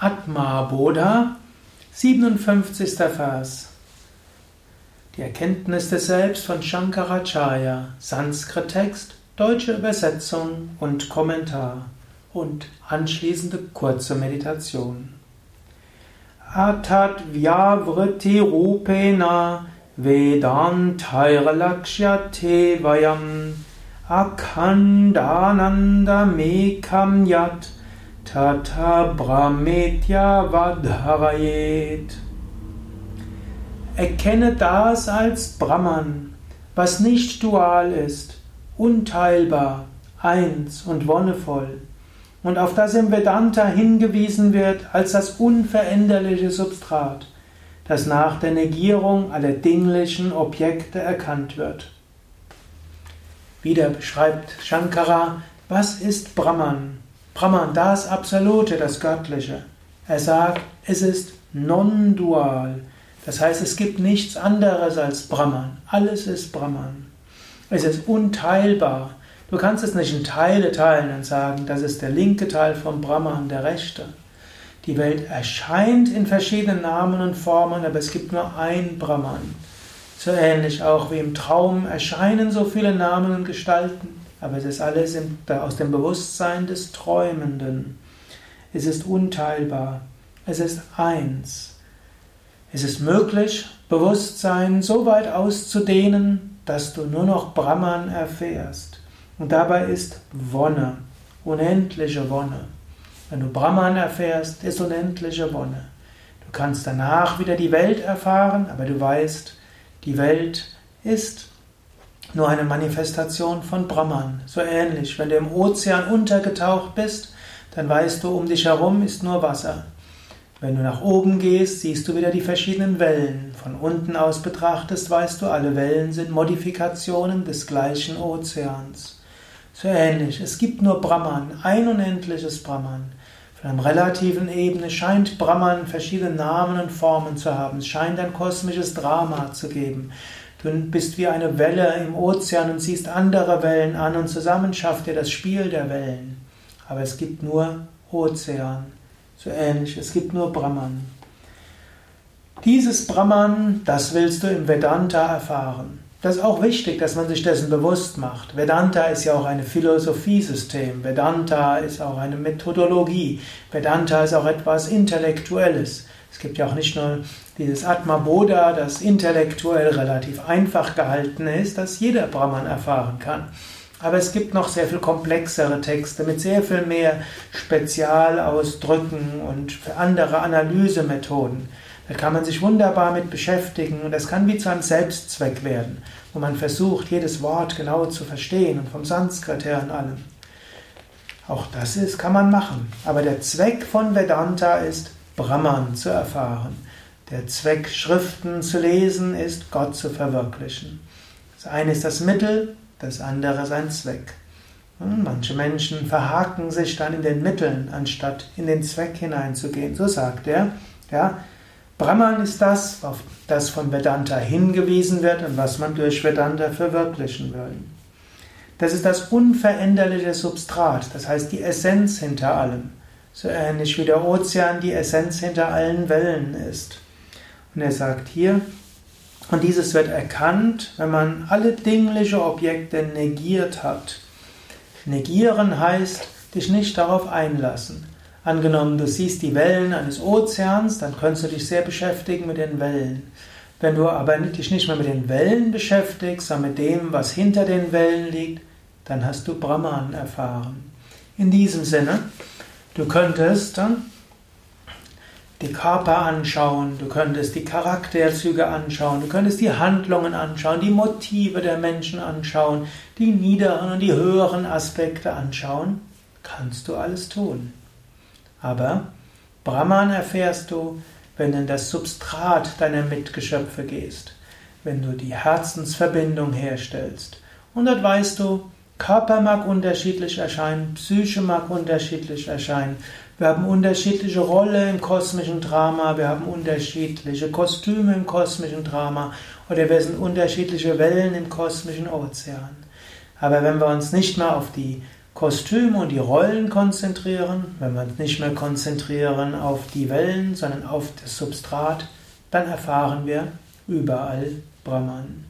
Atma Bodha, 57. Vers. Die Erkenntnis des Selbst von Shankaracharya, Sanskrit-Text, deutsche Übersetzung und Kommentar und anschließende kurze Meditation. Atat vyavriti rupena vedantairalakshyate vayam akhandananda mekam yat Tata Brahmetya Vadharayet. Erkenne das als Brahman, was nicht dual ist, unteilbar, eins und wonnevoll, und auf das im Vedanta hingewiesen wird als das unveränderliche Substrat, das nach der Negierung aller dinglichen Objekte erkannt wird. Wieder beschreibt Shankara, was ist Brahman? Brahman, das Absolute, das Göttliche. Er sagt, es ist non-dual. Das heißt, es gibt nichts anderes als Brahman. Alles ist Brahman. Es ist unteilbar. Du kannst es nicht in Teile teilen und sagen, das ist der linke Teil vom Brahman, der rechte. Die Welt erscheint in verschiedenen Namen und Formen, aber es gibt nur ein Brahman. So ähnlich auch wie im Traum erscheinen so viele Namen und Gestalten, aber es ist alles aus dem Bewusstsein des Träumenden. Es ist unteilbar. Es ist eins. Es ist möglich, Bewusstsein so weit auszudehnen, dass du nur noch Brahman erfährst. Und dabei ist Wonne, unendliche Wonne. Wenn du Brahman erfährst, ist unendliche Wonne. Du kannst danach wieder die Welt erfahren, aber du weißt, die Welt ist nur eine Manifestation von Brahman. So ähnlich, wenn du im Ozean untergetaucht bist, dann weißt du, um dich herum ist nur Wasser. Wenn du nach oben gehst, siehst du wieder die verschiedenen Wellen. Von unten aus betrachtest, weißt du, alle Wellen sind Modifikationen des gleichen Ozeans. So ähnlich, es gibt nur Brahman, ein unendliches Brahman. Von einer relativen Ebene scheint Brahman verschiedene Namen und Formen zu haben. Es scheint ein kosmisches Drama zu geben. Du bist wie eine Welle im Ozean und siehst andere Wellen an und zusammen schafft ihr das Spiel der Wellen. Aber es gibt nur Ozean. So ähnlich, es gibt nur Brahman. Dieses Brahman, das willst du im Vedanta erfahren. Das ist auch wichtig, dass man sich dessen bewusst macht. Vedanta ist ja auch ein Philosophiesystem. Vedanta ist auch eine Methodologie. Vedanta ist auch etwas Intellektuelles. Es gibt ja auch nicht nur dieses Atma Bodha, das intellektuell relativ einfach gehalten ist, das jeder Brahman erfahren kann. Aber es gibt noch sehr viel komplexere Texte mit sehr viel mehr Spezialausdrücken und für andere Analysemethoden. Da kann man sich wunderbar mit beschäftigen und das kann wie zu einem Selbstzweck werden, wo man versucht, jedes Wort genau zu verstehen und vom Sanskrit her und allem. Auch das ist, kann man machen. Aber der Zweck von Vedanta ist, Brahman zu erfahren. Der Zweck, Schriften zu lesen, ist, Gott zu verwirklichen. Das eine ist das Mittel, das andere sein Zweck. Und manche Menschen verhaken sich dann in den Mitteln, anstatt in den Zweck hineinzugehen. So sagt er, ja, Brahman ist das, auf das von Vedanta hingewiesen wird und was man durch Vedanta verwirklichen will. Das ist das unveränderliche Substrat, das heißt die Essenz hinter allem so ähnlich wie der Ozean die Essenz hinter allen Wellen ist. Und er sagt hier, und dieses wird erkannt, wenn man alle dingliche Objekte negiert hat. Negieren heißt, dich nicht darauf einlassen. Angenommen, du siehst die Wellen eines Ozeans, dann könntest du dich sehr beschäftigen mit den Wellen. Wenn du aber dich nicht mehr mit den Wellen beschäftigst, sondern mit dem, was hinter den Wellen liegt, dann hast du Brahman erfahren. In diesem Sinne, Du könntest die Körper anschauen, du könntest die Charakterzüge anschauen, du könntest die Handlungen anschauen, die Motive der Menschen anschauen, die niederen und die höheren Aspekte anschauen. Kannst du alles tun. Aber Brahman erfährst du, wenn du in das Substrat deiner Mitgeschöpfe gehst, wenn du die Herzensverbindung herstellst. Und dort weißt du, Körper mag unterschiedlich erscheinen, Psyche mag unterschiedlich erscheinen. Wir haben unterschiedliche Rolle im kosmischen Drama, wir haben unterschiedliche Kostüme im kosmischen Drama oder wir sind unterschiedliche Wellen im kosmischen Ozean. Aber wenn wir uns nicht mehr auf die Kostüm und die Rollen konzentrieren, wenn wir uns nicht mehr konzentrieren auf die Wellen, sondern auf das Substrat, dann erfahren wir überall Brahman.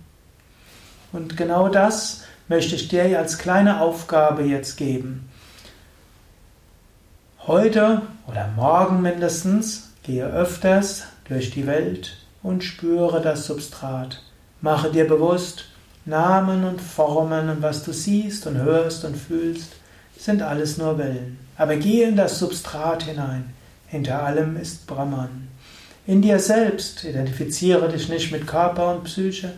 Und genau das möchte ich dir als kleine Aufgabe jetzt geben. Heute oder morgen mindestens gehe öfters durch die Welt und spüre das Substrat. Mache dir bewusst, Namen und Formen und was du siehst und hörst und fühlst, sind alles nur Wellen. Aber gehe in das Substrat hinein. Hinter allem ist Brahman. In dir selbst identifiziere dich nicht mit Körper und Psyche,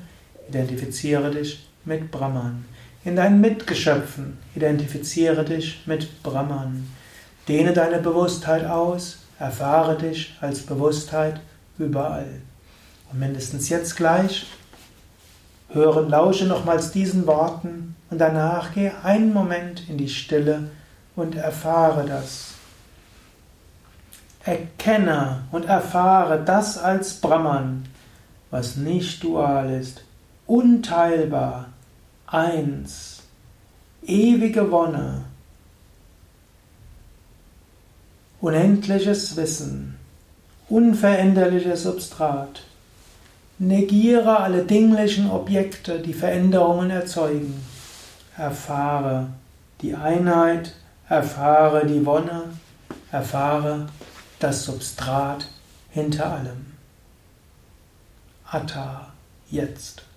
identifiziere dich mit Brahman. In deinen Mitgeschöpfen identifiziere dich mit Brahman. Dehne deine Bewusstheit aus, erfahre dich als Bewusstheit überall. Und mindestens jetzt gleich höre, lausche nochmals diesen Worten und danach gehe einen Moment in die Stille und erfahre das. Erkenne und erfahre das als Brahman, was nicht dual ist, unteilbar, eins, ewige Wonne, unendliches Wissen, unveränderliches Substrat. Negiere alle dinglichen Objekte, die Veränderungen erzeugen. Erfahre die Einheit, erfahre die Wonne, erfahre das Substrat hinter allem. Atta, jetzt.